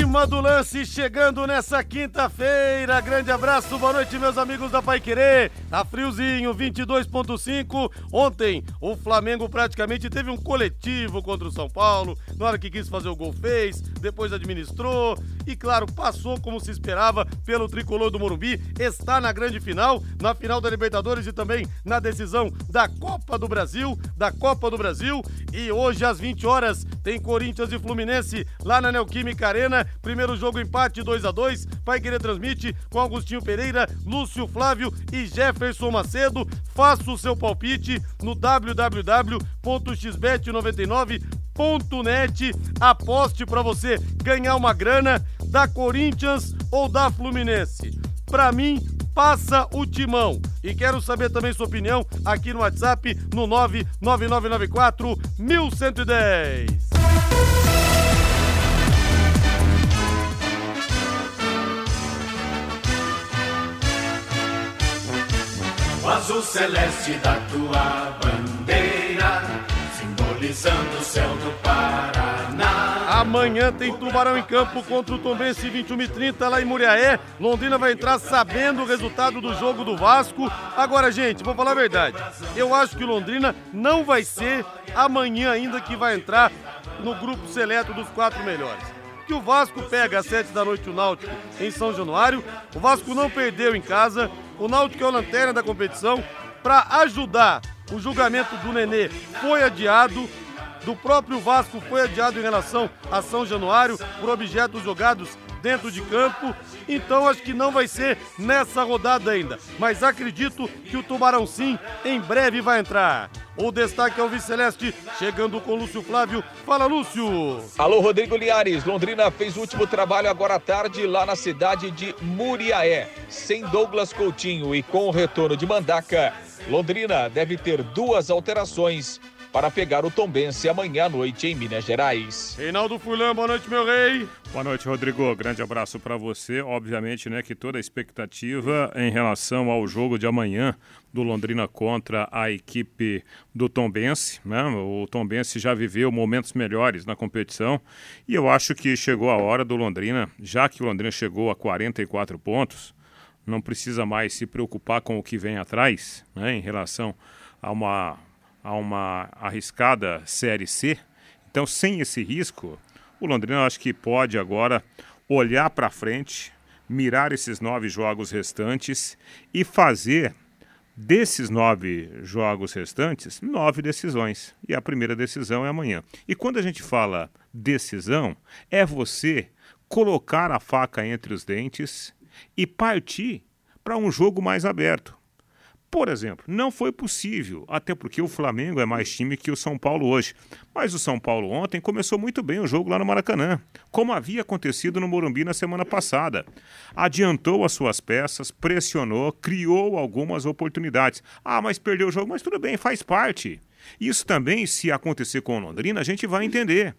Cima do lance, chegando nessa quinta-feira. Grande abraço, boa noite, meus amigos da Pai Querer. Tá friozinho, 22,5. Ontem, o Flamengo praticamente teve um coletivo contra o São Paulo. Na hora que quis fazer o gol, fez, depois administrou. E, claro, passou como se esperava pelo tricolor do Morumbi. Está na grande final, na final da Libertadores e também na decisão da Copa do Brasil. Da Copa do Brasil. E hoje, às 20 horas, tem Corinthians e Fluminense lá na Neoquímica Arena. Primeiro jogo empate 2 a 2 Vai querer transmite com Agostinho Pereira, Lúcio Flávio e Jefferson Macedo. Faça o seu palpite no www.xbet99.net. Aposte para você ganhar uma grana da Corinthians ou da Fluminense. Para mim, passa o timão. E quero saber também sua opinião aqui no WhatsApp no 99994 1110. Azul celeste da tua bandeira, simbolizando o céu do Paraná. Amanhã tem Tubarão em campo contra o Tombense 21 e 30 lá em Muriaé. Londrina vai entrar sabendo o resultado do jogo do Vasco. Agora, gente, vou falar a verdade. Eu acho que Londrina não vai ser amanhã ainda que vai entrar no grupo seleto dos quatro melhores. Que o Vasco pega às sete da noite o Náutico em São Januário. O Vasco não perdeu em casa. O Náutico é o lanterna da competição. Para ajudar, o julgamento do Nenê foi adiado do próprio Vasco foi adiado em relação a São Januário por objetos jogados dentro de campo. Então acho que não vai ser nessa rodada ainda. Mas acredito que o Tubarão sim em breve vai entrar. O destaque é o Viceleste, chegando com Lúcio Flávio. Fala, Lúcio! Alô, Rodrigo Liares. Londrina fez o último trabalho agora à tarde lá na cidade de Muriaé. Sem Douglas Coutinho e com o retorno de Mandaca, Londrina deve ter duas alterações para pegar o Tombense amanhã à noite em Minas Gerais. Reinaldo Furlan, boa noite, meu rei. Boa noite, Rodrigo. Grande abraço para você. Obviamente, né, que toda a expectativa em relação ao jogo de amanhã do Londrina contra a equipe do Tombense, né? O Tombense já viveu momentos melhores na competição e eu acho que chegou a hora do Londrina, já que o Londrina chegou a 44 pontos, não precisa mais se preocupar com o que vem atrás, né, em relação a uma a uma arriscada Série C. Então, sem esse risco, o Londrina acho que pode agora olhar para frente, mirar esses nove jogos restantes e fazer desses nove jogos restantes nove decisões. E a primeira decisão é amanhã. E quando a gente fala decisão, é você colocar a faca entre os dentes e partir para um jogo mais aberto. Por exemplo, não foi possível, até porque o Flamengo é mais time que o São Paulo hoje. Mas o São Paulo ontem começou muito bem o jogo lá no Maracanã, como havia acontecido no Morumbi na semana passada. Adiantou as suas peças, pressionou, criou algumas oportunidades. Ah, mas perdeu o jogo, mas tudo bem, faz parte. Isso também, se acontecer com o Londrina, a gente vai entender.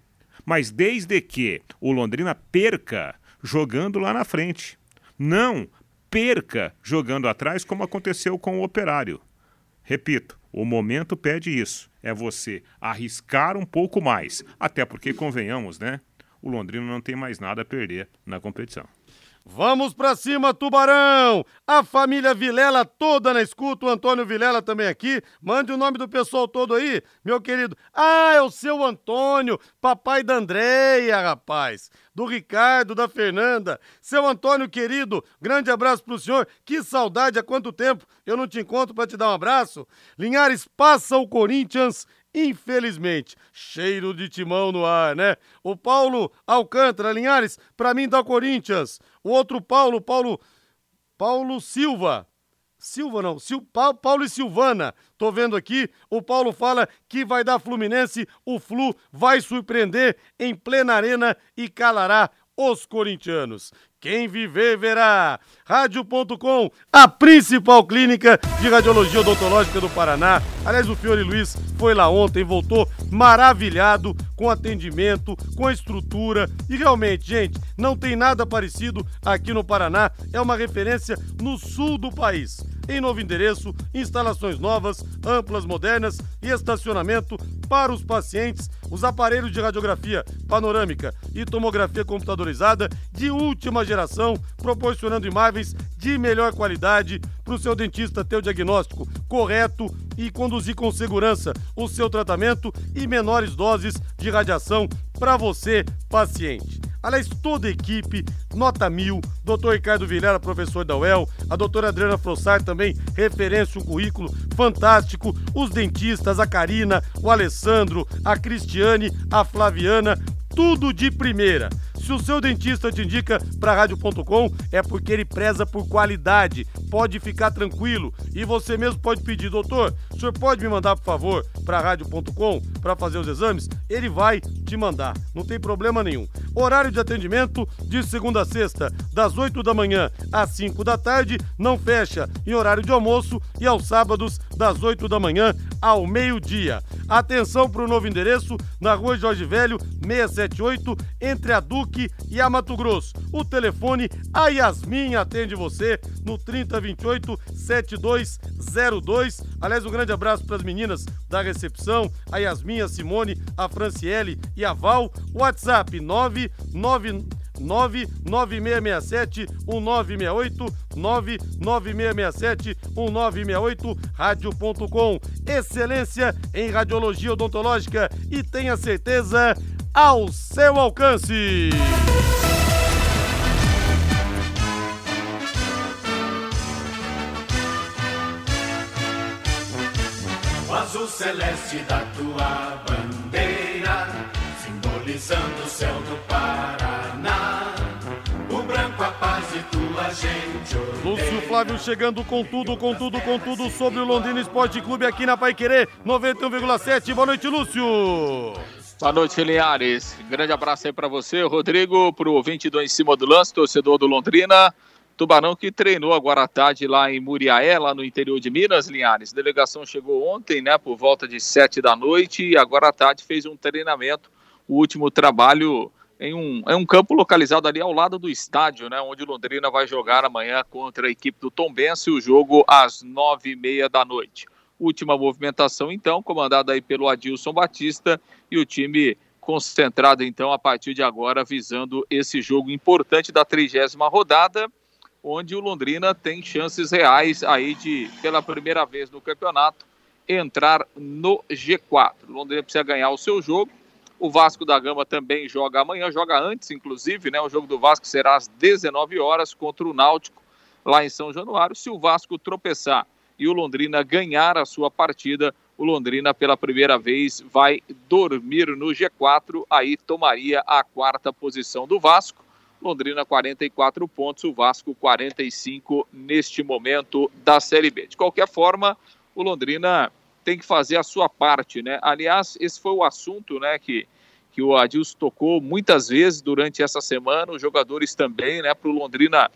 Mas desde que o Londrina perca jogando lá na frente. Não perca jogando atrás, como aconteceu com o Operário. Repito, o momento pede isso. É você arriscar um pouco mais. Até porque, convenhamos, né? O Londrina não tem mais nada a perder na competição. Vamos pra cima, Tubarão! A família Vilela toda na escuta, o Antônio Vilela também aqui. Mande o nome do pessoal todo aí, meu querido. Ah, é o seu Antônio, papai da Andréia, rapaz. Do Ricardo, da Fernanda. Seu Antônio querido, grande abraço pro senhor. Que saudade, há quanto tempo eu não te encontro para te dar um abraço. Linhares, passa o Corinthians Infelizmente, cheiro de timão no ar, né? O Paulo Alcântara, Linhares, para mim dá Corinthians. O outro Paulo, Paulo Paulo Silva. Silva não, Sil, Paulo e Silvana. Tô vendo aqui, o Paulo fala que vai dar Fluminense, o Flu vai surpreender em plena arena e calará os corintianos. Quem viver, verá. Rádio.com, a principal clínica de radiologia odontológica do Paraná. Aliás, o Fiore Luiz foi lá ontem, voltou maravilhado com atendimento, com estrutura. E realmente, gente, não tem nada parecido aqui no Paraná. É uma referência no sul do país. Em novo endereço, instalações novas, amplas, modernas e estacionamento para os pacientes, os aparelhos de radiografia panorâmica e tomografia computadorizada de última geração, proporcionando imagens de melhor qualidade para o seu dentista ter o diagnóstico correto e conduzir com segurança o seu tratamento e menores doses de radiação para você, paciente. Aliás, toda a equipe, nota mil, doutor Ricardo Vilela, professor da UEL, a doutora Adriana Frossar também, referência, um currículo fantástico, os dentistas, a Karina, o Alessandro, a Cristiane, a Flaviana, tudo de primeira. Se o seu dentista te indica para rádio.com, é porque ele preza por qualidade. Pode ficar tranquilo. E você mesmo pode pedir, doutor, senhor pode me mandar, por favor, para rádio.com para fazer os exames? Ele vai te mandar, não tem problema nenhum. Horário de atendimento de segunda a sexta, das 8 da manhã às 5 da tarde, não fecha em horário de almoço e aos sábados, das 8 da manhã ao meio-dia. Atenção para o novo endereço na rua Jorge Velho, 678, entre a Duque e a Mato Grosso. O telefone, a Yasmin atende você no 3028 7202. Aliás, um grande abraço para as meninas da recepção, a Yasmin, a Simone, a Franciele e a Val. WhatsApp 99 99667 1968 99667 1968 rádio.com. Excelência em radiologia odontológica e tenha certeza ao seu alcance. O azul celeste da tua bandeira, simbolizando o céu do Paraná. O branco a paz e tua gente odeia. Lúcio Flávio chegando com tudo, com tudo, com tudo sobre o Londrina Esporte Clube aqui na Pai Querer 91,7. Boa noite, Lúcio. Boa noite, Linhares. Grande abraço aí pra você, Rodrigo, pro 22 em cima do lance, torcedor do Londrina. Tubarão que treinou agora à tarde lá em Muriaé, lá no interior de Minas, Linhares. A delegação chegou ontem, né, por volta de sete da noite e agora à tarde fez um treinamento, o último trabalho em um, em um campo localizado ali ao lado do estádio, né, onde Londrina vai jogar amanhã contra a equipe do Tombense, o jogo às nove e meia da noite. Última movimentação, então, comandada aí pelo Adilson Batista e o time concentrado, então, a partir de agora, visando esse jogo importante da trigésima rodada, onde o Londrina tem chances reais aí de, pela primeira vez no campeonato, entrar no G4. O Londrina precisa ganhar o seu jogo. O Vasco da Gama também joga amanhã, joga antes, inclusive, né? O jogo do Vasco será às 19 horas contra o Náutico, lá em São Januário. Se o Vasco tropeçar e o Londrina ganhar a sua partida, o Londrina pela primeira vez vai dormir no G4, aí tomaria a quarta posição do Vasco. Londrina 44 pontos, o Vasco 45 neste momento da Série B. De qualquer forma, o Londrina tem que fazer a sua parte, né? Aliás, esse foi o assunto, né, que, que o Adilson tocou muitas vezes durante essa semana, os jogadores também, né, para o Londrina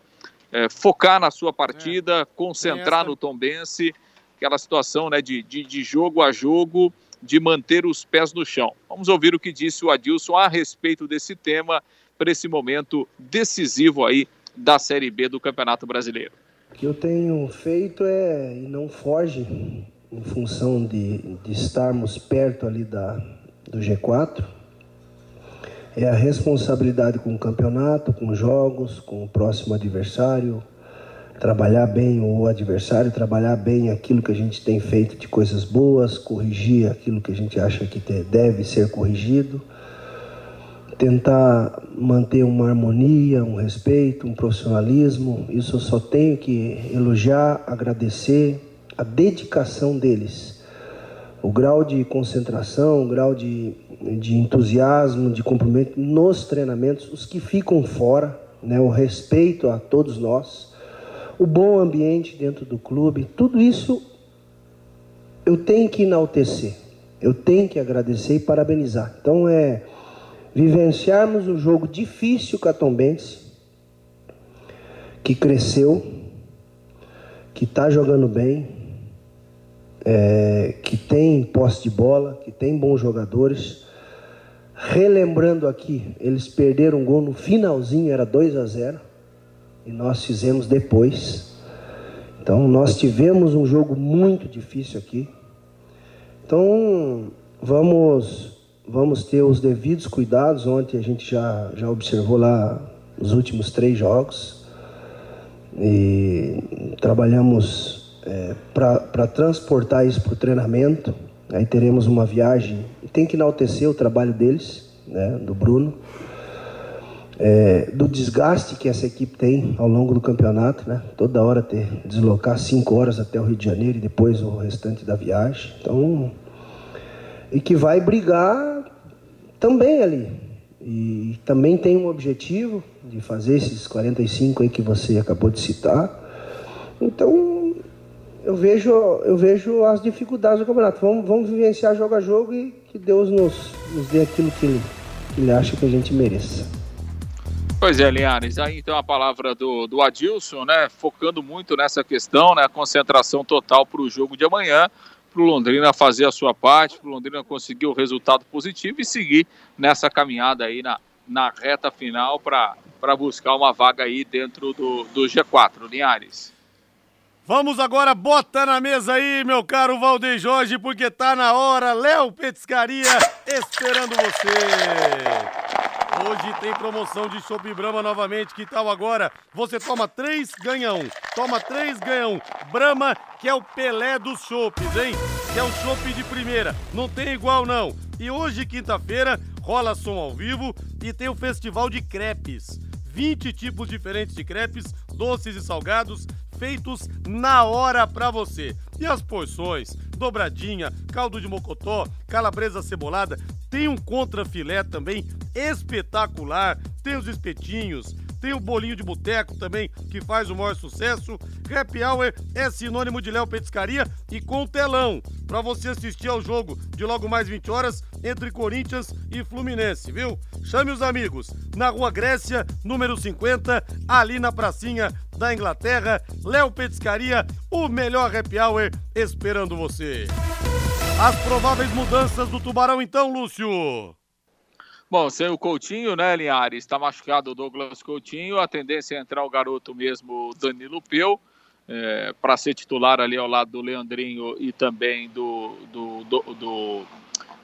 é, focar na sua partida, é. concentrar no Tombense, aquela situação, né, de, de, de jogo a jogo, de manter os pés no chão. Vamos ouvir o que disse o Adilson a respeito desse tema para esse momento decisivo aí da Série B do Campeonato Brasileiro. O que eu tenho feito é, e não foge, em função de, de estarmos perto ali da, do G4, é a responsabilidade com o campeonato, com os jogos, com o próximo adversário, trabalhar bem o adversário, trabalhar bem aquilo que a gente tem feito de coisas boas, corrigir aquilo que a gente acha que deve ser corrigido tentar manter uma harmonia, um respeito, um profissionalismo. Isso eu só tenho que elogiar, agradecer a dedicação deles. O grau de concentração, o grau de, de entusiasmo, de cumprimento nos treinamentos, os que ficam fora, né, o respeito a todos nós, o bom ambiente dentro do clube, tudo isso eu tenho que enaltecer, eu tenho que agradecer e parabenizar. Então é vivenciarmos um jogo difícil com a Tombense, que cresceu, que está jogando bem, é, que tem posse de bola, que tem bons jogadores. Relembrando aqui, eles perderam um gol no finalzinho, era 2 a 0 e nós fizemos depois. Então nós tivemos um jogo muito difícil aqui. Então vamos vamos ter os devidos cuidados. Ontem a gente já, já observou lá os últimos três jogos e trabalhamos é, para transportar isso para o treinamento. Aí teremos uma viagem. Tem que enaltecer o trabalho deles, né, do Bruno, é, do desgaste que essa equipe tem ao longo do campeonato, né? Toda hora ter deslocar cinco horas até o Rio de Janeiro e depois o restante da viagem. Então, e que vai brigar também ali. E também tem um objetivo de fazer esses 45 aí que você acabou de citar. Então, eu vejo, eu vejo as dificuldades do campeonato. Vamos, vamos vivenciar jogo a jogo e que Deus nos, nos dê aquilo que ele, que ele acha que a gente mereça. Pois é, Linhares, aí então a palavra do, do Adilson, né, focando muito nessa questão, né, concentração total para o jogo de amanhã, para o Londrina fazer a sua parte, para o Londrina conseguir o resultado positivo e seguir nessa caminhada aí na, na reta final para buscar uma vaga aí dentro do, do G4, Linhares. Vamos agora botar na mesa aí, meu caro Valdeir Jorge, porque tá na hora. Léo Petiscaria esperando você. Hoje tem promoção de Chopp Brahma novamente. Que tal agora? Você toma três, ganha um. Toma três, ganha um. Brahma, que é o Pelé dos chopes, hein? Que é o chopp de primeira. Não tem igual, não. E hoje, quinta-feira, rola som ao vivo e tem o Festival de Crepes. 20 tipos diferentes de crepes, doces e salgados, feitos na hora para você. E as porções, dobradinha, caldo de mocotó, calabresa cebolada, tem um contrafilé também espetacular, tem os espetinhos, tem o bolinho de boteco também, que faz o maior sucesso. Happy Hour é sinônimo de Léo Petiscaria e com telão, para você assistir ao jogo de logo mais 20 horas entre Corinthians e Fluminense, viu? Chame os amigos na Rua Grécia, número 50, ali na pracinha da Inglaterra. Léo Petiscaria, o melhor happy hour esperando você. As prováveis mudanças do Tubarão então, Lúcio. Bom, sem o Coutinho, né, Linhares? Está machucado o Douglas Coutinho. A tendência é entrar o garoto mesmo, Danilo Peu, é, para ser titular ali ao lado do Leandrinho e também do, do, do, do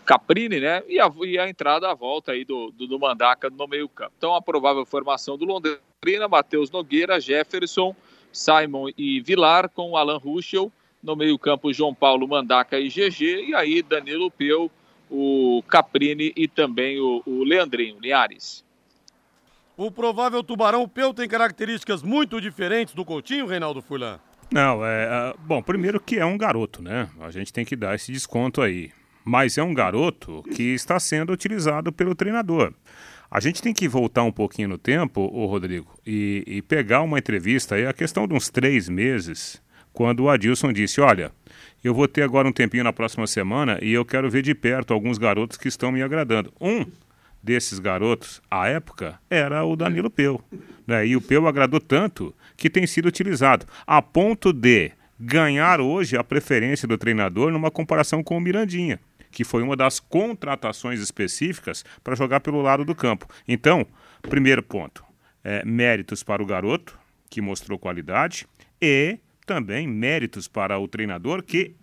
Caprini, né? E a, e a, entrada, a volta aí do, do, do Mandaca no meio-campo. Então, a provável formação do Londrina, Matheus Nogueira, Jefferson, Simon e Vilar, com Alan Ruschel. No meio-campo, João Paulo, Mandaca e GG. E aí, Danilo Peu o Caprini e também o, o Leandrinho Linhares. O provável Tubarão Peu tem características muito diferentes do Coutinho, Reinaldo Furlan? Não, é. Bom, primeiro que é um garoto, né? A gente tem que dar esse desconto aí. Mas é um garoto que está sendo utilizado pelo treinador. A gente tem que voltar um pouquinho no tempo, o Rodrigo, e, e pegar uma entrevista aí, a questão de uns três meses, quando o Adilson disse: olha, eu vou ter agora um tempinho na próxima semana e eu quero ver de perto alguns garotos que estão me agradando. Um desses garotos, à época, era o Danilo Peu. Né? E o Peu agradou tanto que tem sido utilizado, a ponto de ganhar hoje a preferência do treinador numa comparação com o Mirandinha, que foi uma das contratações específicas para jogar pelo lado do campo. Então, primeiro ponto, é, méritos para o garoto, que mostrou qualidade, e também méritos para o treinador que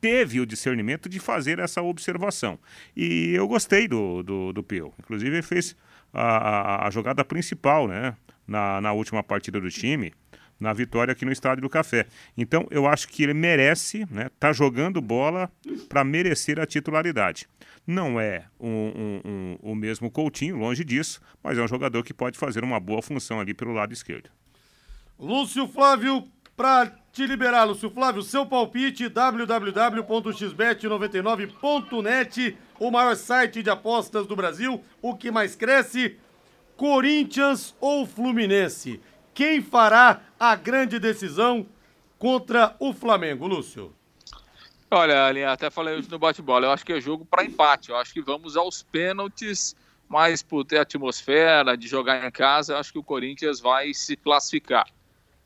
teve o discernimento de fazer essa observação. E eu gostei do, do, do Peu. Inclusive, ele fez a, a, a, jogada principal né, na, na última partida do time, na vitória aqui no Estádio do Café. Então, eu acho que ele merece né, tá jogando bola para merecer a titularidade. Não é um, um, um, o mesmo Coutinho, longe disso, mas é um jogador que pode fazer uma boa função ali pelo lado esquerdo. Lúcio Flávio para te liberar, Lúcio Flávio, seu palpite www.xbet99.net, o maior site de apostas do Brasil, o que mais cresce, Corinthians ou Fluminense? Quem fará a grande decisão contra o Flamengo, Lúcio? Olha, ali até falei hoje no bate-bola, eu acho que é jogo para empate, eu acho que vamos aos pênaltis, mas por ter atmosfera de jogar em casa, eu acho que o Corinthians vai se classificar.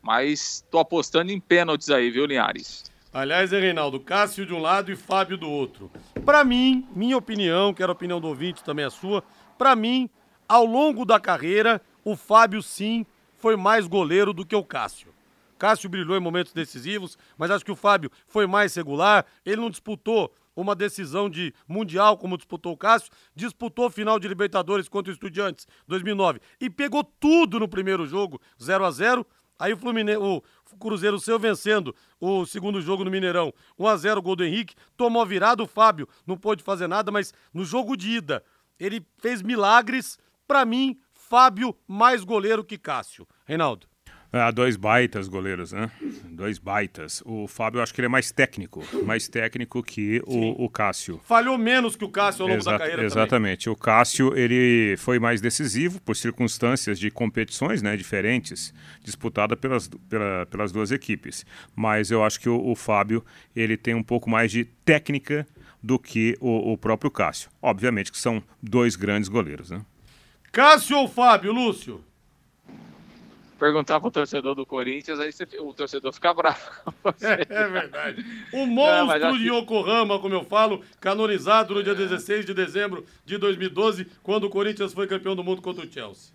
Mas tô apostando em pênaltis aí, viu, Linhares? Aliás, é Reinaldo, Cássio de um lado e Fábio do outro. Para mim, minha opinião, quero a opinião do ouvinte também a sua, para mim, ao longo da carreira, o Fábio sim foi mais goleiro do que o Cássio. Cássio brilhou em momentos decisivos, mas acho que o Fábio foi mais regular. Ele não disputou uma decisão de Mundial, como disputou o Cássio, disputou final de Libertadores contra o Estudiantes 2009 e pegou tudo no primeiro jogo, 0 a 0 Aí o Fluminense, o Cruzeiro seu vencendo o segundo jogo no Mineirão, 1 a 0 gol do Henrique, tomou virada o Fábio, não pôde fazer nada, mas no jogo de ida ele fez milagres. Para mim, Fábio mais goleiro que Cássio. Reinaldo. Ah, dois baitas goleiros, né? Dois baitas. O Fábio, eu acho que ele é mais técnico, mais técnico que o, o, Cássio. Falhou menos que o Cássio ao longo Exa da carreira Exatamente. Também. O Cássio, ele foi mais decisivo por circunstâncias de competições né, diferentes, disputada pelas, pela, pelas duas equipes. Mas eu acho que o, o, Fábio, ele tem um pouco mais de técnica do que o, o próprio Cássio. Obviamente que são dois grandes goleiros, né? Cássio ou Fábio, Lúcio? Perguntar pro torcedor do Corinthians, aí você, o torcedor fica bravo. É, é verdade. O monstro é, de Yokohama, como eu falo, canonizado no dia 16 de dezembro de 2012, quando o Corinthians foi campeão do mundo contra o Chelsea.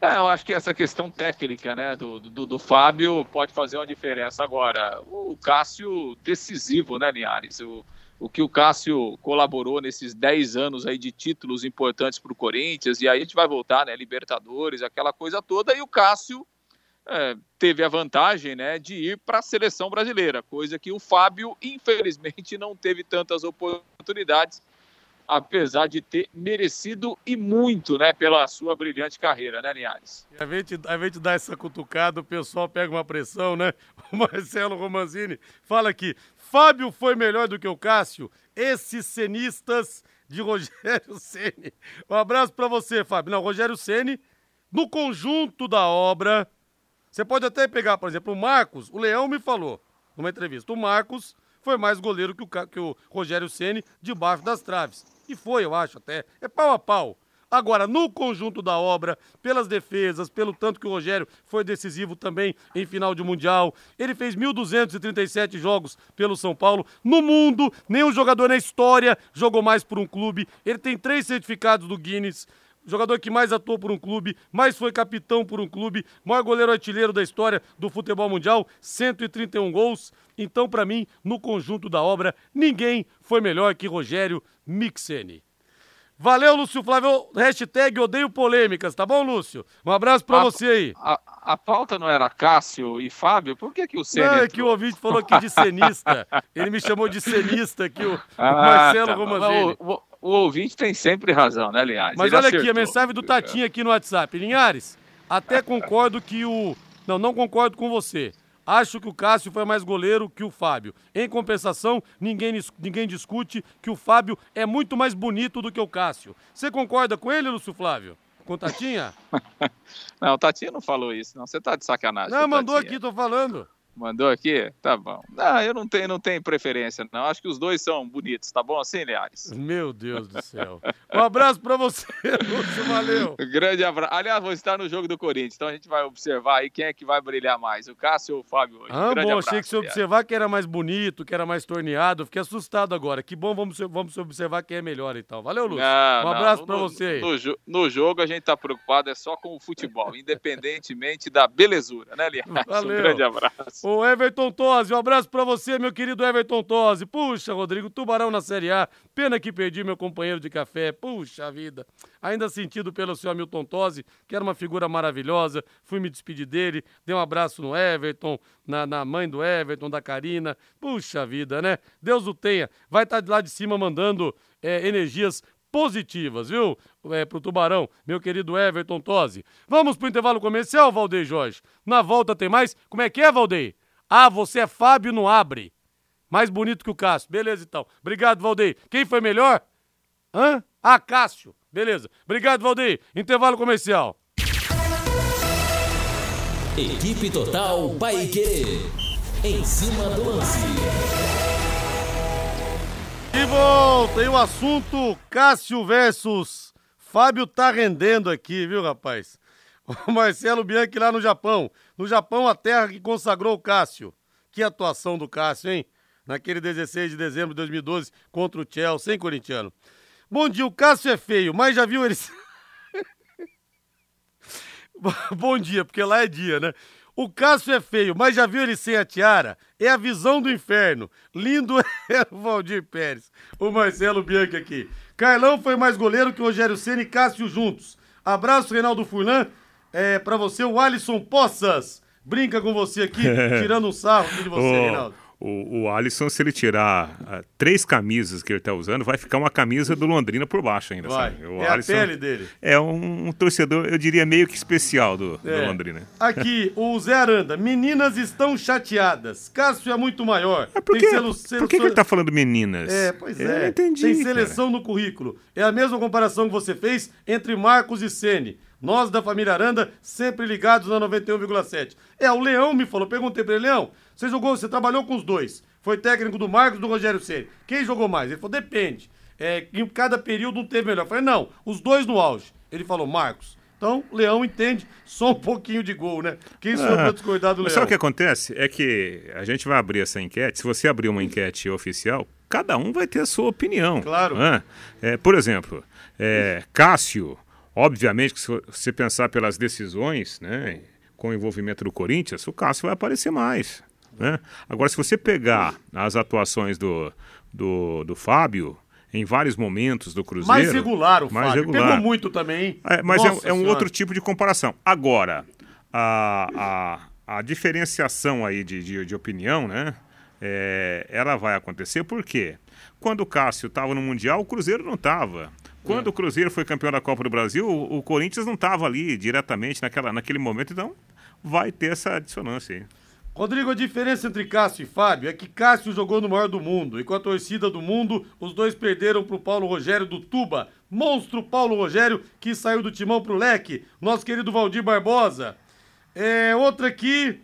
É, eu acho que essa questão técnica né, do, do, do, Fábio pode fazer uma diferença agora. O Cássio decisivo, né, Linhares? O, o que o Cássio colaborou nesses 10 anos aí de títulos importantes para o Corinthians, e aí a gente vai voltar, né, Libertadores, aquela coisa toda, e o Cássio é, teve a vantagem né, de ir para a seleção brasileira, coisa que o Fábio, infelizmente, não teve tantas oportunidades, apesar de ter merecido e muito né, pela sua brilhante carreira, né, Linhares? A gente, a gente dá essa cutucada, o pessoal pega uma pressão, né? O Marcelo Romanzini fala aqui, Fábio foi melhor do que o Cássio. Esses cenistas de Rogério Ceni. Um abraço para você, Fábio. Não, Rogério Ceni, no conjunto da obra, você pode até pegar, por exemplo, o Marcos. O Leão me falou numa entrevista. O Marcos foi mais goleiro que o, que o Rogério Ceni debaixo das traves. E foi, eu acho até. É pau a pau. Agora, no conjunto da obra, pelas defesas, pelo tanto que o Rogério foi decisivo também em final de Mundial, ele fez 1.237 jogos pelo São Paulo. No mundo, nenhum jogador na história jogou mais por um clube. Ele tem três certificados do Guinness jogador que mais atuou por um clube, mais foi capitão por um clube, maior goleiro artilheiro da história do futebol mundial, 131 gols. Então, para mim, no conjunto da obra, ninguém foi melhor que Rogério Mixeni. Valeu, Lúcio Flávio. Hashtag odeio polêmicas, tá bom, Lúcio? Um abraço pra a, você aí. A, a pauta não era Cássio e Fábio? Por que, que o Senna. Não, é que o ouvinte falou aqui de cenista. Ele me chamou de cenista aqui, o, ah, o Marcelo tá, Romanzini. O, o, o, ouvinte tem sempre razão, né, Linhares? Mas Ele olha acertou. aqui, a mensagem do Tatinho aqui no WhatsApp. Linhares, até concordo que o. Não, não concordo com você. Acho que o Cássio foi mais goleiro que o Fábio. Em compensação, ninguém, ninguém discute que o Fábio é muito mais bonito do que o Cássio. Você concorda com ele, Lúcio Flávio? Com o Tatinha? não, o Tatinha não falou isso, não. Você tá de sacanagem. Não, mandou Tatinha. aqui, tô falando. Mandou aqui? Tá bom. Não, eu não tenho, não tenho preferência, não. Acho que os dois são bonitos, tá bom assim, Liares? Meu Deus do céu. Um abraço pra você, Lúcio, valeu. Grande abraço. Aliás, vou estar no jogo do Corinthians, então a gente vai observar aí quem é que vai brilhar mais, o Cássio ou o Fábio hoje. Ah, Grande bom, abraço, achei que você observar que era mais bonito, que era mais torneado. Fiquei assustado agora. Que bom, vamos, vamos observar quem é melhor então. Valeu, Lúcio. Não, um abraço não, pra no, você. No, no, jogo a gente tá preocupado é só com o futebol, independentemente da belezura, né, Liares? Valeu. Um grande abraço. O Everton Tosi, um abraço para você, meu querido Everton Tosi. Puxa, Rodrigo, Tubarão na Série A. Pena que perdi meu companheiro de café. Puxa vida. Ainda sentido pelo seu Hamilton Tosi, que era uma figura maravilhosa. Fui me despedir dele, dei um abraço no Everton, na, na mãe do Everton, da Karina. Puxa vida, né? Deus o tenha. Vai estar tá de lá de cima mandando é, energias positivas, viu? É, pro Tubarão, meu querido Everton Tosi. Vamos pro intervalo comercial, Valdeir Jorge. Na volta tem mais. Como é que é, Valdeir? Ah, você é Fábio, não abre. Mais bonito que o Cássio. Beleza, então. Obrigado, Valdeir. Quem foi melhor? Hã? Ah, Cássio. Beleza. Obrigado, Valdeir. Intervalo comercial. Equipe Total Paique. Em cima do lance. Volta. E o assunto Cássio versus Fábio tá rendendo aqui, viu, rapaz? O Marcelo Bianchi lá no Japão. No Japão, a terra que consagrou o Cássio. Que atuação do Cássio, hein? Naquele 16 de dezembro de 2012 contra o Chelsea, sem corintiano. Bom dia, o Cássio é feio, mas já viu ele. Bom dia, porque lá é dia, né? O Cássio é feio, mas já viu ele sem a tiara? É a visão do inferno. Lindo é o Valdir Pérez. O Marcelo Bianchi aqui. Carlão foi mais goleiro que o Rogério Ceni e Cássio juntos. Abraço, Reinaldo Furlan. É, pra você, o Alisson Poças. Brinca com você aqui, tirando um sarro de você, Reinaldo. O, o Alisson, se ele tirar ah, três camisas que ele tá usando, vai ficar uma camisa do Londrina por baixo ainda, Vai. sabe? O É a pele dele. É um, um torcedor, eu diria, meio que especial do, do É. Londrina. Aqui, o Zé Aranda. Meninas estão chateadas. Cássio é muito maior. Mas por, que, selo- por selo- que, que ele tá falando meninas? É, pois Eu é. não entendi. Tem cara. seleção no currículo. É a mesma comparação que você fez entre Marcos e Sene. Nós da família Aranda, sempre ligados na 91,7. É, o Leão me falou, perguntei pra ele, Leão, você jogou, você trabalhou com os dois. Foi técnico do Marcos e do Rogério Ceni. Quem jogou mais? Ele falou, depende. É, em cada período um teve melhor. Eu falei, não, os dois no auge. Ele falou, Marcos. Então, o Leão entende só um pouquinho de gol, né? Quem sou eu pra discordar do Leão? sabe o que acontece? É que a gente vai abrir essa enquete. Se você abrir uma enquete oficial, cada um vai ter a sua opinião. Claro. né? É, por exemplo, é, Cássio, obviamente que se você pensar pelas decisões, né, com o envolvimento do Corinthians, o Cássio vai aparecer mais. Né? Agora, se você pegar as atuações do, do, do Fábio em vários momentos do Cruzeiro... Mais regular o mais Fábio. regular. Pegou muito também? É, mas é, é um Senhora. outro tipo de comparação. Agora, a, a, a diferenciação aí de, de, de opinião, né? é, ela vai acontecer porque quando o Cássio estava no Mundial, o Cruzeiro não estava. Quando o Cruzeiro foi campeão da Copa do Brasil, o, o Corinthians não estava ali diretamente naquela, naquele momento, então vai ter essa dissonância aí. Rodrigo, a diferença entre Cássio e Fábio é que Cássio jogou no maior do mundo e com a torcida do mundo, os dois perderam pro Paulo Rogério do Tuba. Monstro Paulo Rogério, que saiu do timão pro leque. Nosso querido Valdir Barbosa. É, outra aqui.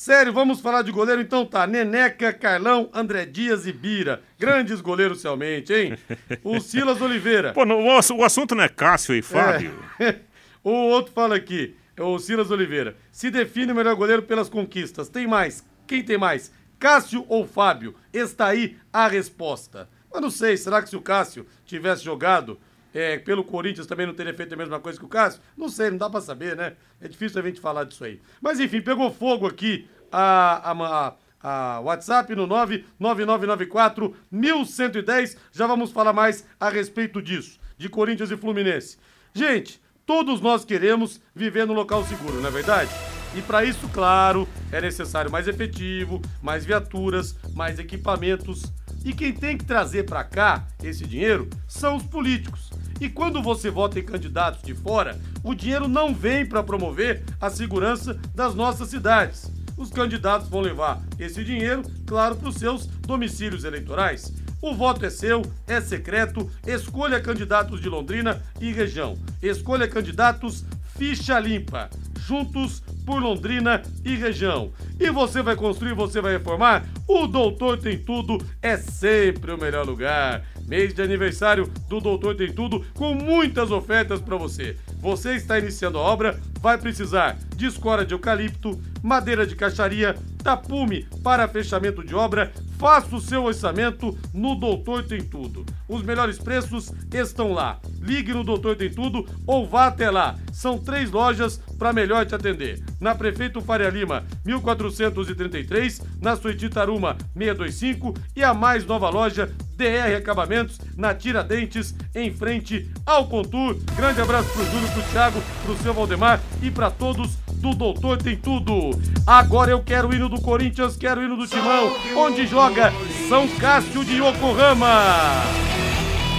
Sério, vamos falar de goleiro? Então tá. Neneca, Carlão, André Dias e Bira. Grandes goleiros, realmente, hein? O Silas Oliveira. Pô, no- o, ass- o assunto não é Cássio e Fábio. o outro fala aqui, é o Silas Oliveira. Se define o melhor goleiro pelas conquistas. Tem mais? Quem tem mais? Cássio ou Fábio? Está aí a resposta. Mas não sei, será que se o Cássio tivesse jogado é, pelo Corinthians também não teria feito a mesma coisa que o Cássio? Não sei, não dá pra saber, né? É difícil a gente falar disso aí. Mas enfim, pegou fogo aqui a, a, a, a WhatsApp no 99994 1110. Já vamos falar mais a respeito disso, de Corinthians e Fluminense. Gente, todos nós queremos viver num local seguro, não é verdade? E para isso, claro, é necessário mais efetivo, mais viaturas, mais equipamentos. E quem tem que trazer para cá esse dinheiro são os políticos. E quando você vota em candidatos de fora, o dinheiro não vem para promover a segurança das nossas cidades. Os candidatos vão levar esse dinheiro, claro, para os seus domicílios eleitorais. O voto é seu, é secreto. Escolha candidatos de Londrina e região. Escolha candidatos ficha limpa. Juntos por Londrina e região. E você vai construir, você vai reformar? O Doutor Tem Tudo é sempre o melhor lugar. Mês de aniversário do Doutor Tem Tudo com muitas ofertas para você. Você está iniciando a obra, vai precisar de escora de eucalipto, madeira de caixaria, tapume para fechamento de obra. Faça o seu orçamento no Doutor Tem Tudo. Os melhores preços estão lá. Ligue no Doutor Tem Tudo ou vá até lá. São três lojas para melhor te atender. Na Prefeito Faria Lima, 1433, na Suíte Taruma, 625 e a mais nova loja DR Acabamentos, na Tiradentes, em frente ao Contur. Grande abraço pro Júlio, pro Thiago, pro seu Valdemar e para todos do Doutor Tem Tudo. Agora eu quero o hino do Corinthians, quero o hino do Timão, onde joga São Cássio de Yokohama.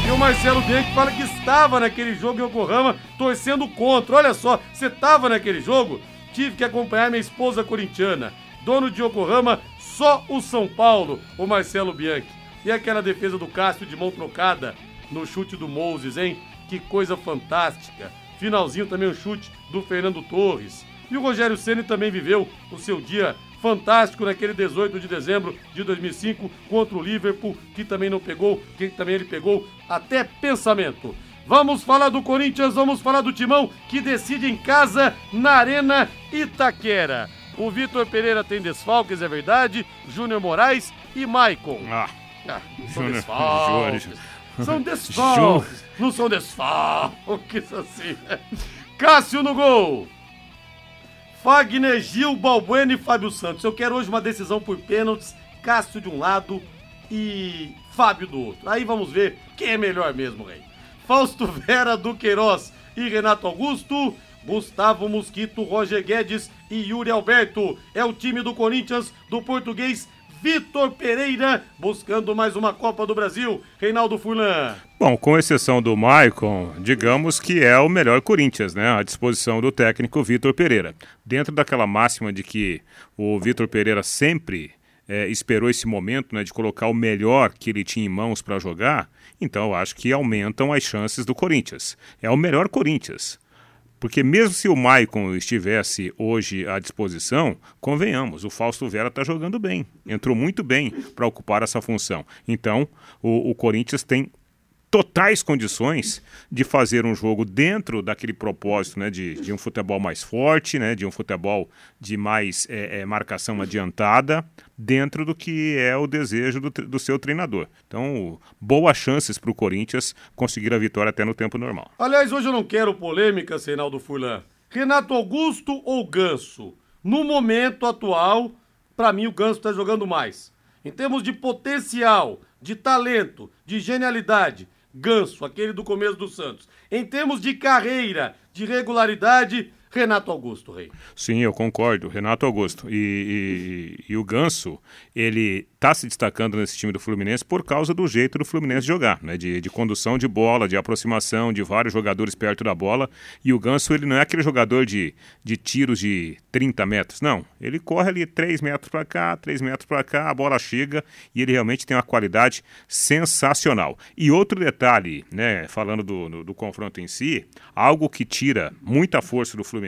E o Marcelo Bianchi fala que estava naquele jogo em Yokohama torcendo contra. Olha só, você estava naquele jogo? Tive que acompanhar minha esposa corintiana. Dono de Yokohama, só o São Paulo, o Marcelo Bianchi. E aquela defesa do Cássio de mão trocada no chute do Moses, hein? Que coisa fantástica. Finalzinho também o chute do Fernando Torres. E o Rogério Ceni também viveu o seu dia fantástico naquele 18 de dezembro de 2005 contra o Liverpool, que também não pegou, que também ele pegou até pensamento. Vamos falar do Corinthians, vamos falar do Timão, que decide em casa na Arena Itaquera. O Vitor Pereira tem desfalques, é verdade, Júnior Moraes e Maicon. Ah, Ah, são Júnior- desfalques. Júnior. São desfalques. Não são desfalques assim. Cássio no gol. Fagner, Gil, Balbuena e Fábio Santos. Eu quero hoje uma decisão por pênaltis, Cássio de um lado e Fábio do outro. Aí vamos ver quem é melhor mesmo, rei. Fausto Vera, Duqueiroz e Renato Augusto. Gustavo Mosquito, Roger Guedes e Yuri Alberto. É o time do Corinthians, do português Vitor Pereira, buscando mais uma Copa do Brasil. Reinaldo Furlan. Bom, com exceção do Maicon, digamos que é o melhor Corinthians, né? À disposição do técnico Vitor Pereira. Dentro daquela máxima de que o Vitor Pereira sempre é, esperou esse momento né, de colocar o melhor que ele tinha em mãos para jogar, então eu acho que aumentam as chances do Corinthians. É o melhor Corinthians. Porque mesmo se o Maicon estivesse hoje à disposição, convenhamos, o Fausto Vera está jogando bem. Entrou muito bem para ocupar essa função. Então, o, o Corinthians tem totais condições de fazer um jogo dentro daquele propósito né, de, de um futebol mais forte, né, de um futebol de mais é, é, marcação adiantada, dentro do que é o desejo do, do seu treinador. Então, boas chances para o Corinthians conseguir a vitória até no tempo normal. Aliás, hoje eu não quero polêmica, Reinaldo Furlan. Renato Augusto ou Ganso? No momento atual, para mim o Ganso está jogando mais. Em termos de potencial, de talento, de genialidade, Ganso, aquele do começo do Santos. Em termos de carreira, de regularidade, Renato Augusto, Rei. Sim, eu concordo, Renato Augusto. E, e, e o Ganso, ele está se destacando nesse time do Fluminense por causa do jeito do Fluminense jogar, né? De, de, condução de bola, de aproximação de vários jogadores perto da bola. E o Ganso, ele não é aquele jogador de, de tiros de 30 metros, não. Ele corre ali 3 metros para cá, 3 metros para cá, a bola chega e ele realmente tem uma qualidade sensacional. E outro detalhe, né, falando do, do, do confronto em si, algo que tira muita força do Fluminense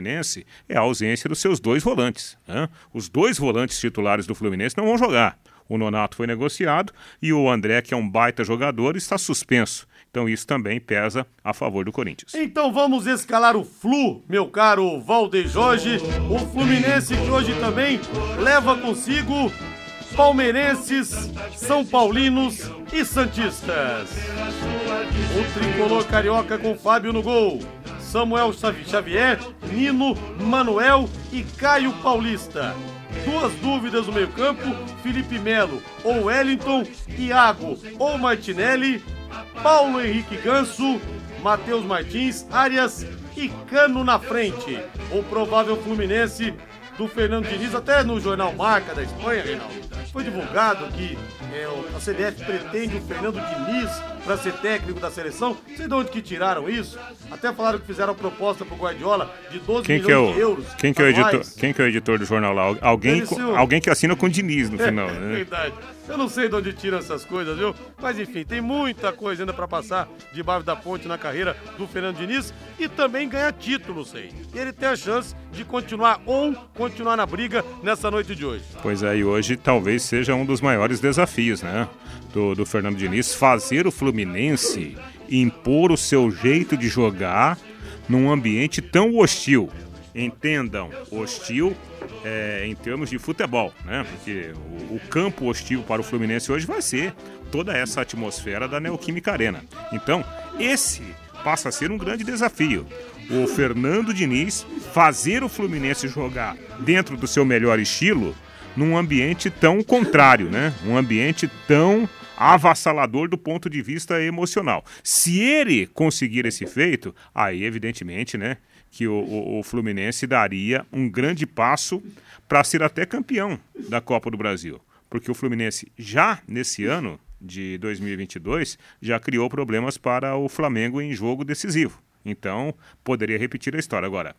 é a ausência dos seus dois volantes. Né? Os dois volantes titulares do Fluminense não vão jogar. O Nonato foi negociado e o André, que é um baita jogador, está suspenso. Então isso também pesa a favor do Corinthians. Então vamos escalar o Flu, meu caro Valde Jorge. O Fluminense que hoje também leva consigo palmeirenses, são paulinos e santistas. O tricolor carioca com Fábio no gol. Samuel Xavier, Nino, Manuel e Caio Paulista. Duas dúvidas no meio-campo: Felipe Melo ou Wellington, Iago ou Martinelli, Paulo Henrique Ganso, Matheus Martins, Arias e Cano na frente. O provável Fluminense do Fernando Diniz, até no jornal Marca da Espanha, Reinaldo, foi divulgado que é, a CBF pretende o Fernando Diniz para ser técnico da seleção. Não sei de onde que tiraram isso. Até falaram que fizeram a proposta pro Guardiola de 12 quem milhões que é o, de euros. Quem que, é o editor, quem que é o editor do jornal lá? Alguém, alguém que assina com o Diniz no final, É né? verdade. Eu não sei de onde tiram essas coisas, viu? Mas enfim, tem muita coisa ainda para passar debaixo da ponte na carreira do Fernando Diniz e também ganhar títulos aí. E ele tem a chance de continuar ou continuar na briga nessa noite de hoje. Pois é, hoje talvez seja um dos maiores desafios, né? Do, do Fernando Diniz, fazer o Fluminense impor o seu jeito de jogar num ambiente tão hostil. Entendam, hostil é, em termos de futebol, né? Porque o, o campo hostil para o Fluminense hoje vai ser toda essa atmosfera da Neoquímica Arena. Então, esse passa a ser um grande desafio. O Fernando Diniz fazer o Fluminense jogar dentro do seu melhor estilo num ambiente tão contrário, né? Um ambiente tão avassalador do ponto de vista emocional. Se ele conseguir esse feito, aí evidentemente, né, que o, o, o Fluminense daria um grande passo para ser até campeão da Copa do Brasil, porque o Fluminense já nesse ano de 2022 já criou problemas para o Flamengo em jogo decisivo. Então, poderia repetir a história agora.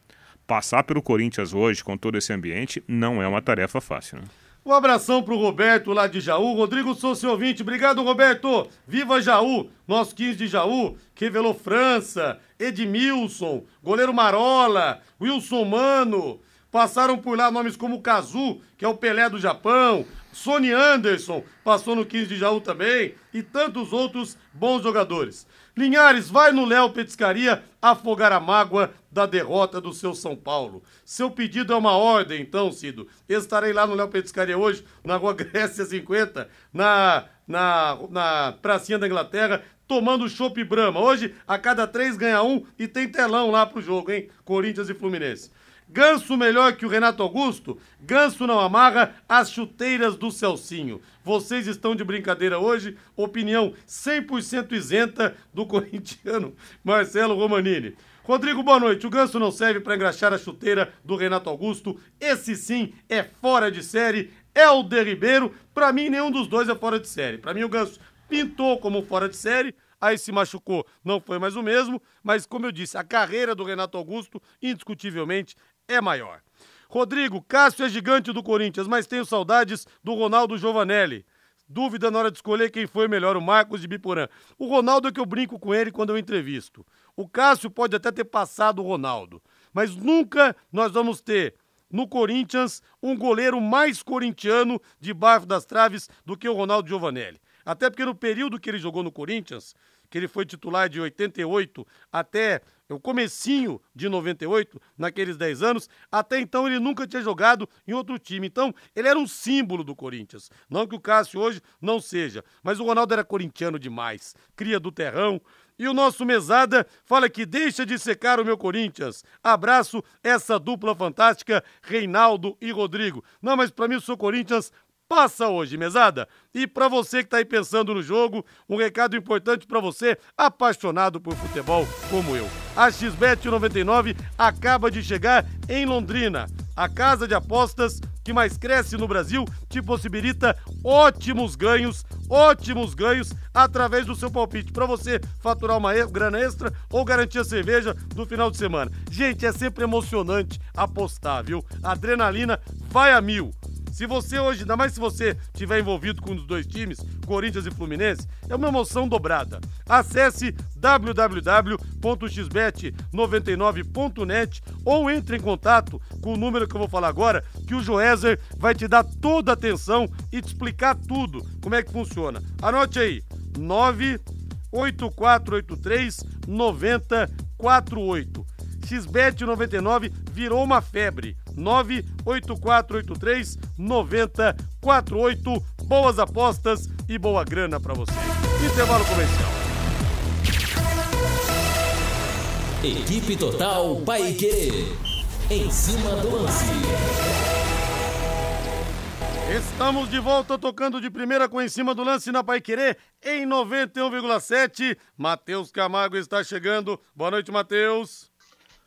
Passar pelo Corinthians hoje com todo esse ambiente não é uma tarefa fácil. Né? Um abração pro Roberto lá de Jaú. Rodrigo sou seu ouvinte. Obrigado, Roberto. Viva Jaú, nosso 15 de Jaú, que revelou França, Edmilson, goleiro Marola, Wilson Mano. Passaram por lá nomes como Kazu, que é o Pelé do Japão, Sony Anderson, passou no 15 de Jaú também, e tantos outros bons jogadores. Linhares, vai no Léo Petiscaria afogar a mágoa da derrota do seu São Paulo. Seu pedido é uma ordem, então, Cido. Estarei lá no Léo Petiscaria hoje, na Rua Grécia 50, na, na, na Pracinha da Inglaterra, tomando chopp Brahma. Hoje, a cada três ganha um e tem telão lá pro jogo, hein? Corinthians e Fluminense. Ganso melhor que o Renato Augusto? Ganso não amarra as chuteiras do Celcinho. Vocês estão de brincadeira hoje? Opinião 100% isenta do corintiano Marcelo Romanini. Rodrigo, boa noite. O Ganso não serve para engraxar a chuteira do Renato Augusto. Esse sim é fora de série. É o Ribeiro. Para mim, nenhum dos dois é fora de série. Para mim, o Ganso pintou como fora de série aí se machucou, não foi mais o mesmo, mas como eu disse, a carreira do Renato Augusto, indiscutivelmente, é maior. Rodrigo, Cássio é gigante do Corinthians, mas tenho saudades do Ronaldo Giovanelli. Dúvida na hora de escolher quem foi melhor, o Marcos de Biporã. O Ronaldo é que eu brinco com ele quando eu entrevisto. O Cássio pode até ter passado o Ronaldo, mas nunca nós vamos ter no Corinthians um goleiro mais corintiano debaixo das traves do que o Ronaldo Giovanelli. Até porque no período que ele jogou no Corinthians, que ele foi titular de 88 até o comecinho de 98, naqueles 10 anos, até então ele nunca tinha jogado em outro time. Então, ele era um símbolo do Corinthians. Não que o Cássio hoje não seja, mas o Ronaldo era corintiano demais, cria do terrão. E o nosso mesada fala que deixa de secar o meu Corinthians. Abraço essa dupla fantástica, Reinaldo e Rodrigo. Não, mas para mim o seu Corinthians passa hoje, mesada. E para você que está aí pensando no jogo, um recado importante para você, apaixonado por futebol como eu. A XBET 99 acaba de chegar em Londrina. A casa de apostas que mais cresce no Brasil te possibilita ótimos ganhos, ótimos ganhos através do seu palpite para você faturar uma grana extra ou garantir a cerveja do final de semana. Gente, é sempre emocionante apostar, viu? A adrenalina vai a mil. Se você hoje, ainda mais se você estiver envolvido com um dos dois times, Corinthians e Fluminense, é uma emoção dobrada. Acesse www.xbet99.net ou entre em contato com o número que eu vou falar agora, que o Joézer vai te dar toda a atenção e te explicar tudo, como é que funciona. Anote aí, 98483 9048. XBET 99 virou uma febre. 98483 9048. Boas apostas e boa grana para você. Intervalo comercial. Equipe Total Paique. Em cima do lance. Estamos de volta tocando de primeira com em cima do lance na Paiquerê em 91,7. Matheus Camargo está chegando. Boa noite, Matheus.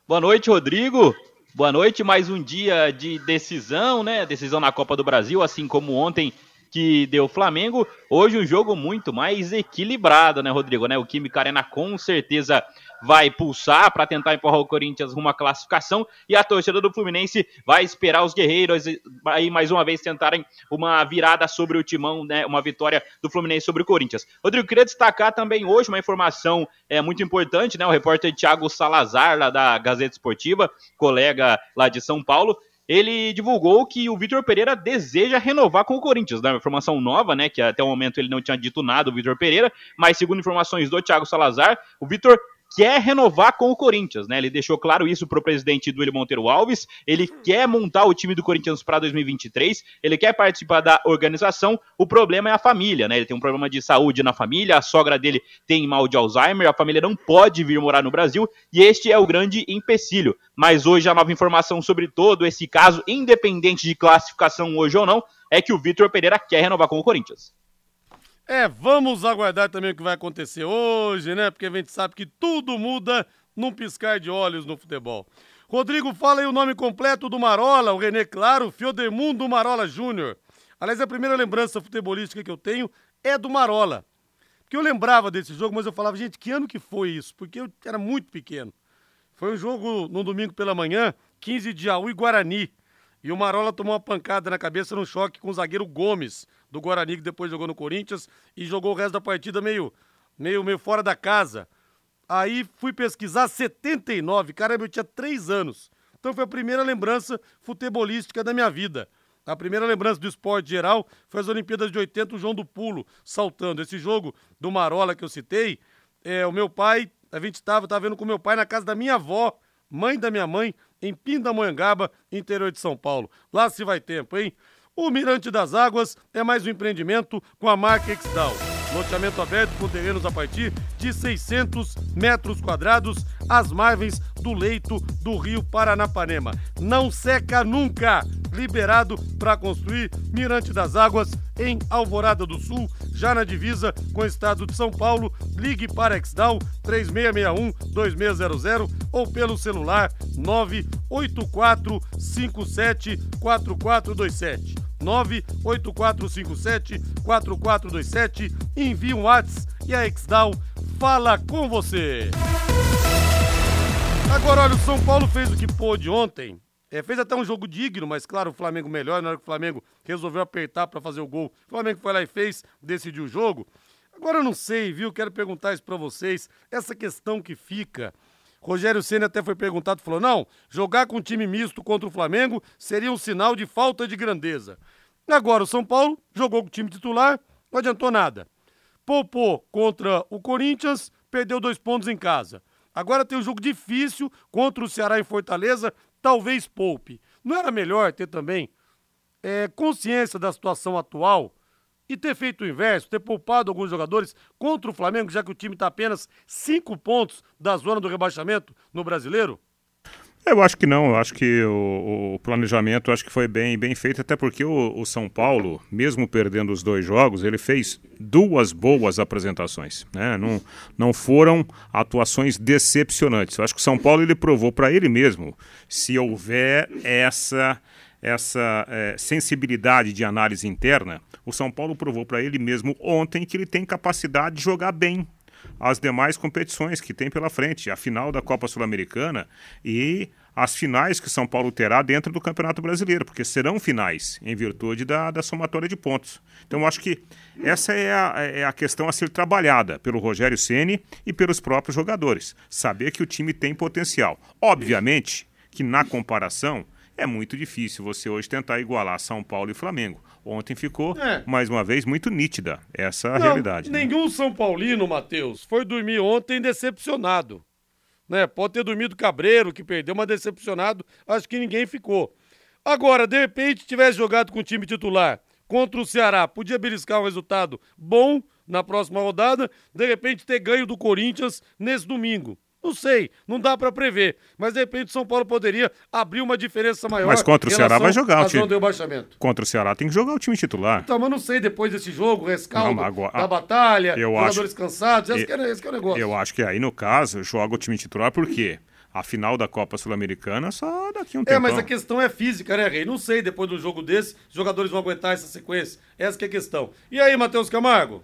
Boa noite, Rodrigo. Boa noite, mais um dia de decisão, né? Decisão na Copa do Brasil, assim como ontem que deu o Flamengo. Hoje um jogo muito mais equilibrado, né, Rodrigo? Né? O Química Arena com certeza vai pulsar para tentar empurrar o Corinthians rumo à classificação e a torcida do Fluminense vai esperar os guerreiros aí mais uma vez tentarem uma virada sobre o timão, né, uma vitória do Fluminense sobre o Corinthians. Rodrigo, queria destacar também hoje uma informação é, muito importante, né, o repórter Thiago Salazar, lá da Gazeta Esportiva, colega lá de São Paulo, ele divulgou que o Vitor Pereira deseja renovar com o Corinthians. Né? Informação nova, né? Que até o momento ele não tinha dito nada, o Vitor Pereira, mas segundo informações do Thiago Salazar, o Vitor quer renovar com o Corinthians, né? Ele deixou claro isso para o presidente Duílio Monteiro Alves. Ele quer montar o time do Corinthians para 2023. Ele quer participar da organização. O problema é a família, né? Ele tem um problema de saúde na família. A sogra dele tem mal de Alzheimer. A família não pode vir morar no Brasil e este é o grande empecilho. Mas hoje a nova informação sobre todo esse caso, independente de classificação hoje ou não, é que o Vitor Pereira quer renovar com o Corinthians. É, vamos aguardar também o que vai acontecer hoje, né? Porque a gente sabe que tudo muda num piscar de olhos no futebol. Rodrigo, fala aí o nome completo do Marola, o René Claro, Fiodemundo Marola Júnior. Aliás, a primeira lembrança futebolística que eu tenho é do Marola. Porque eu lembrava desse jogo, mas eu falava, gente, que ano que foi isso? Porque eu era muito pequeno. Foi um jogo no domingo pela manhã, 15 de Jaú e Guarani. E o Marola tomou uma pancada na cabeça no choque com o zagueiro Gomes, do Guarani, que depois jogou no Corinthians, e jogou o resto da partida meio, meio, meio fora da casa. Aí fui pesquisar 79, caramba, eu tinha três anos. Então foi a primeira lembrança futebolística da minha vida. A primeira lembrança do esporte geral foi as Olimpíadas de 80, o João do Pulo saltando. Esse jogo do Marola que eu citei, é, o meu pai, a gente estava tava vendo com meu pai na casa da minha avó, mãe da minha mãe, em Pindamonhangaba, interior de São Paulo. Lá se vai tempo, hein? O Mirante das Águas é mais um empreendimento com a marca Exdal. Loteamento aberto com terrenos a partir de 600 metros quadrados às margens do leito do rio Paranapanema. Não seca nunca. Liberado para construir Mirante das Águas em Alvorada do Sul, já na divisa com o estado de São Paulo. Ligue para Exdal 3661-2600 ou pelo celular 984574427. 984574427. Envie um WhatsApp e a Exdal fala com você. Agora, olha, o São Paulo fez o que pôde ontem. É, fez até um jogo digno, mas claro, o Flamengo melhor. Na hora que o Flamengo resolveu apertar para fazer o gol, o Flamengo foi lá e fez, decidiu o jogo. Agora eu não sei, viu? Quero perguntar isso para vocês. Essa questão que fica. Rogério Senna até foi perguntado, falou: não, jogar com time misto contra o Flamengo seria um sinal de falta de grandeza. Agora o São Paulo jogou com o time titular, não adiantou nada. Poupou contra o Corinthians, perdeu dois pontos em casa. Agora tem um jogo difícil contra o Ceará em Fortaleza, talvez poupe. Não era melhor ter também é, consciência da situação atual e ter feito o inverso, ter poupado alguns jogadores contra o Flamengo, já que o time está apenas cinco pontos da zona do rebaixamento no brasileiro? Eu acho que não, eu acho que o, o planejamento acho que foi bem, bem feito, até porque o, o, São Paulo, mesmo perdendo os dois jogos, ele fez duas boas apresentações. Né? Não, não foram atuações decepcionantes. Eu acho que o São Paulo ele provou para ele mesmo, se houver essa, essa é, sensibilidade de análise interna, o São Paulo provou para ele mesmo ontem que ele tem capacidade de jogar bem as demais competições que tem pela frente, a final da Copa Sul-Americana e as finais que São Paulo terá dentro do Campeonato Brasileiro, porque serão finais em virtude da, da somatória de pontos. Então, acho que essa é a, é a questão a ser trabalhada pelo Rogério Ceni e pelos próprios jogadores. Saber que o time tem potencial. Obviamente que na comparação é muito difícil você hoje tentar igualar São Paulo e Flamengo. Ontem ficou, é. mais uma vez, muito nítida essa Não, realidade. Né? Nenhum né? São Paulino, Matheus, foi dormir ontem decepcionado. Né? Pode ter dormido Cabreiro, que perdeu, mas decepcionado, acho que ninguém ficou. Agora, de repente, tivesse jogado com o time titular contra o Ceará, podia beliscar um resultado bom na próxima rodada, de repente ter ganho do Corinthians nesse domingo. Não sei, não dá para prever. Mas de repente o São Paulo poderia abrir uma diferença maior. Mas contra o Ceará vai jogar o time. Contra o Ceará tem que jogar o time titular. Então, mas não sei, depois desse jogo, rescaldo não, agora, da batalha, eu jogadores acho, cansados, esse, eu, que é, esse que é o negócio. Eu acho que aí, no caso, joga o time titular por quê? A final da Copa Sul-Americana só daqui a um tempo. É, mas a questão é física, né, Rei? Não sei, depois do jogo desse, os jogadores vão aguentar essa sequência. Essa que é a questão. E aí, Matheus Camargo?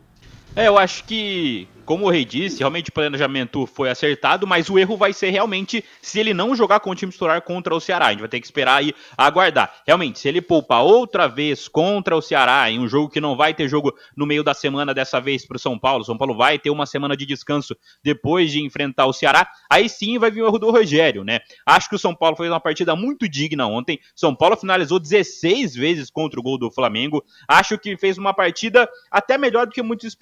É, eu acho que como o Rei disse, realmente o planejamento foi acertado, mas o erro vai ser realmente se ele não jogar com o time titular contra o Ceará. A gente vai ter que esperar e aguardar. Realmente, se ele poupar outra vez contra o Ceará, em um jogo que não vai ter jogo no meio da semana dessa vez para o São Paulo, São Paulo vai ter uma semana de descanso depois de enfrentar o Ceará, aí sim vai vir o erro do Rogério, né? Acho que o São Paulo fez uma partida muito digna ontem. São Paulo finalizou 16 vezes contra o gol do Flamengo. Acho que fez uma partida até melhor do que muitos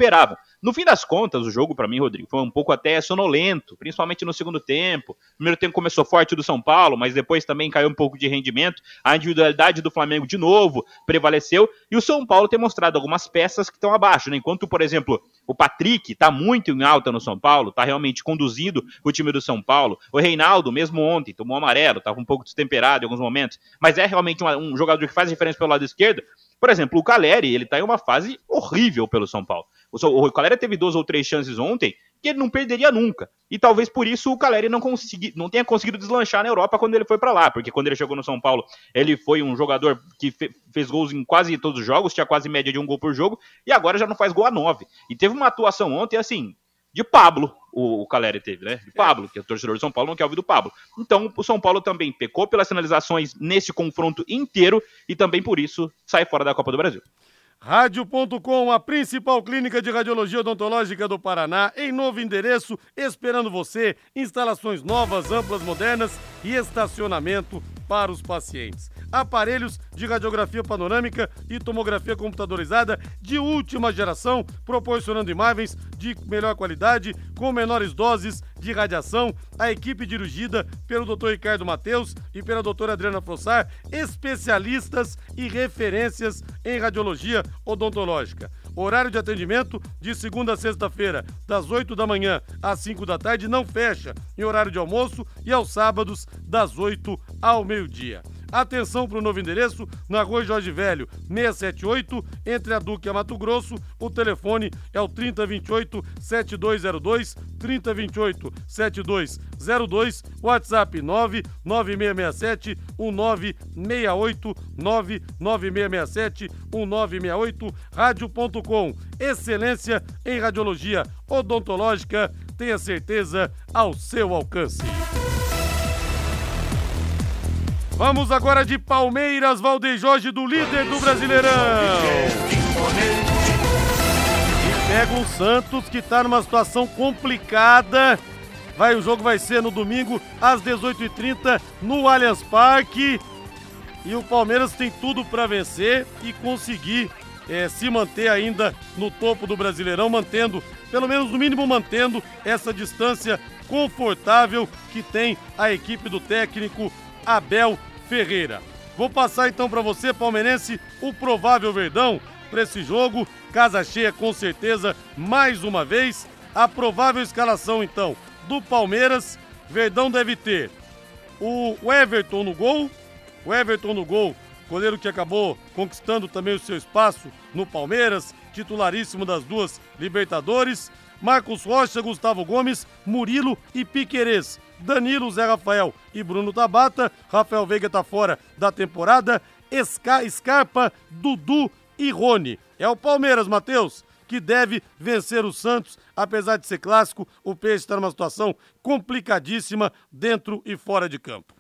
No fim das contas, o jogo, para mim, Rodrigo, foi um pouco até sonolento, principalmente no segundo tempo. O primeiro tempo começou forte do São Paulo, mas depois também caiu um pouco de rendimento. A individualidade do Flamengo, de novo, prevaleceu. E o São Paulo tem mostrado algumas peças que estão abaixo, né? Enquanto, por exemplo, o Patrick está muito em alta no São Paulo, está realmente conduzindo o time do São Paulo. O Reinaldo, mesmo ontem, tomou amarelo, estava um pouco destemperado em alguns momentos, mas é realmente uma, um jogador que faz diferença pelo lado esquerdo. Por exemplo, o Caleri, ele está em uma fase horrível pelo São Paulo. O, o Caleri teve duas ou três chances ontem que ele não perderia nunca. E talvez por isso o Caleri não, consegui, não tenha conseguido deslanchar na Europa quando ele foi para lá, porque quando ele chegou no São Paulo, ele foi um jogador que fe, fez gols em quase todos os jogos, tinha quase média de um gol por jogo, e agora já não faz gol a nove. E teve uma atuação ontem, assim, de Pablo, o, o Caleri teve, né? De Pablo, que é torcedor do São Paulo, não quer ouvir do Pablo. Então, o São Paulo também pecou pelas sinalizações nesse confronto inteiro e também por isso sai fora da Copa do Brasil. Rádio.com, a principal clínica de radiologia odontológica do Paraná, em novo endereço, esperando você. Instalações novas, amplas, modernas e estacionamento para os pacientes. Aparelhos de radiografia panorâmica e tomografia computadorizada de última geração, proporcionando imagens de melhor qualidade, com menores doses de radiação, a equipe dirigida pelo Dr. Ricardo Mateus e pela doutora Adriana Frossar, especialistas e referências em radiologia odontológica. Horário de atendimento de segunda a sexta-feira, das 8 da manhã às 5 da tarde, não fecha em horário de almoço e aos sábados, das 8 ao meio-dia. Atenção para o novo endereço, na rua Jorge Velho, 678, entre a Duque e a Mato Grosso. O telefone é o 3028-7202, 3028-7202, WhatsApp 99667-1968, 99667-1968, rádio.com. Excelência em radiologia odontológica, tenha certeza ao seu alcance. Vamos agora de Palmeiras, Valdeir Jorge, do líder do Brasileirão. E pega o Santos, que está numa situação complicada. Vai, o jogo vai ser no domingo, às 18h30, no Allianz Parque. E o Palmeiras tem tudo para vencer e conseguir é, se manter ainda no topo do Brasileirão, mantendo, pelo menos no mínimo mantendo essa distância confortável que tem a equipe do técnico Abel Ferreira. Vou passar então para você, palmeirense, o provável Verdão para esse jogo. Casa cheia com certeza, mais uma vez. A provável escalação então do Palmeiras. Verdão deve ter o Everton no gol. O Everton no gol, goleiro que acabou conquistando também o seu espaço no Palmeiras, titularíssimo das duas Libertadores. Marcos Rocha, Gustavo Gomes, Murilo e Piquerez. Danilo, Zé Rafael e Bruno Tabata. Rafael Veiga está fora da temporada. Esca, Scarpa, Dudu e Rony. É o Palmeiras, Matheus, que deve vencer o Santos. Apesar de ser clássico, o Peixe está numa situação complicadíssima dentro e fora de campo.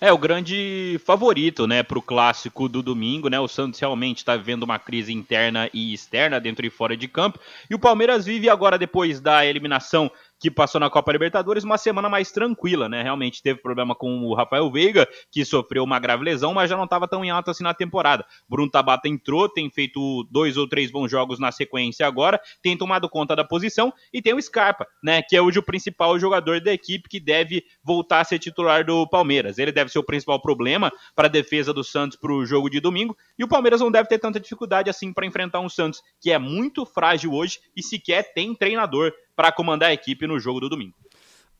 É o grande favorito, né, para o clássico do domingo, né? O Santos realmente está vivendo uma crise interna e externa dentro e fora de campo. E o Palmeiras vive agora depois da eliminação que passou na Copa Libertadores, uma semana mais tranquila, né? Realmente teve problema com o Rafael Veiga, que sofreu uma grave lesão, mas já não estava tão em alta assim na temporada. Bruno Tabata entrou, tem feito dois ou três bons jogos na sequência agora, tem tomado conta da posição e tem o Scarpa, né? Que é hoje o principal jogador da equipe que deve voltar a ser titular do Palmeiras. Ele deve ser o principal problema para a defesa do Santos para o jogo de domingo e o Palmeiras não deve ter tanta dificuldade assim para enfrentar um Santos que é muito frágil hoje e sequer tem treinador para comandar a equipe no jogo do domingo.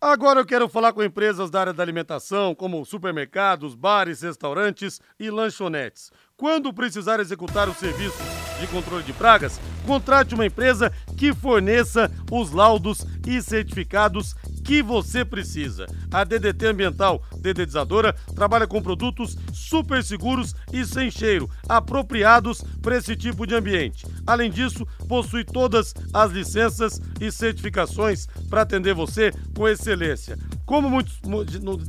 Agora eu quero falar com empresas da área da alimentação, como supermercados, bares, restaurantes e lanchonetes. Quando precisar executar o serviço de controle de pragas, contrate uma empresa que forneça os laudos e certificados que você precisa. A DDT Ambiental Dedetizadora trabalha com produtos super seguros e sem cheiro, apropriados para esse tipo de ambiente. Além disso, possui todas as licenças e certificações para atender você com excelência. Como muitos,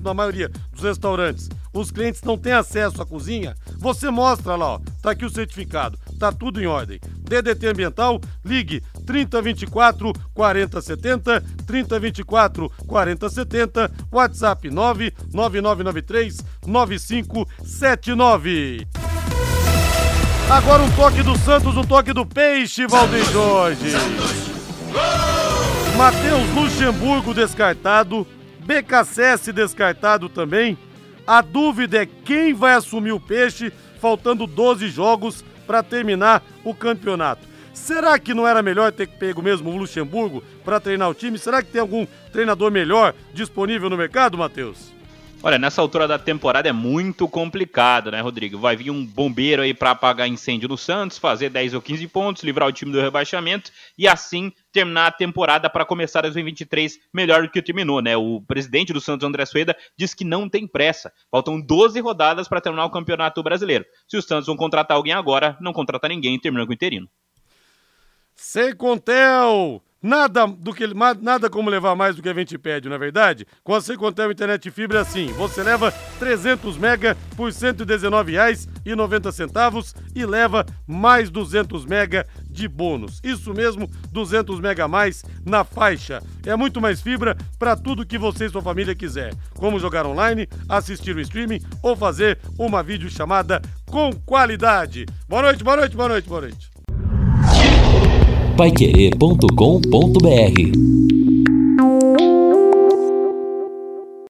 na maioria dos restaurantes, os clientes não têm acesso à cozinha, você mostra lá, ó, tá aqui o certificado, tá tudo em ordem. DDT Ambiental, ligue 3024 4070, 3024 4070, WhatsApp 99993 9579. Agora um toque do Santos, um toque do Peixe, Valdeir Jorge. Matheus Luxemburgo descartado, BKSS descartado também. A dúvida é quem vai assumir o Peixe, faltando 12 jogos para terminar o campeonato. Será que não era melhor ter pego mesmo o Luxemburgo para treinar o time? Será que tem algum treinador melhor disponível no mercado, Matheus? Olha, nessa altura da temporada é muito complicado, né, Rodrigo? Vai vir um bombeiro aí para apagar incêndio no Santos, fazer 10 ou 15 pontos, livrar o time do rebaixamento e assim terminar a temporada para começar 2023 melhor do que terminou, né? O presidente do Santos, André Sueda, diz que não tem pressa. Faltam 12 rodadas para terminar o Campeonato Brasileiro. Se os Santos vão contratar alguém agora, não contrata ninguém e termina com o interino. Secontel! Nada, do que, nada como levar mais do que a gente pede, não é verdade? Com a Secontel Internet Fibra é assim, você leva 300 mega por R$ 119,90 e leva mais 200 mega de bônus. Isso mesmo, 200 mega a mais na faixa. É muito mais fibra para tudo que você e sua família quiser, como jogar online, assistir o streaming ou fazer uma videochamada com qualidade. Boa noite, boa noite, boa noite, boa noite paiquerê.com.br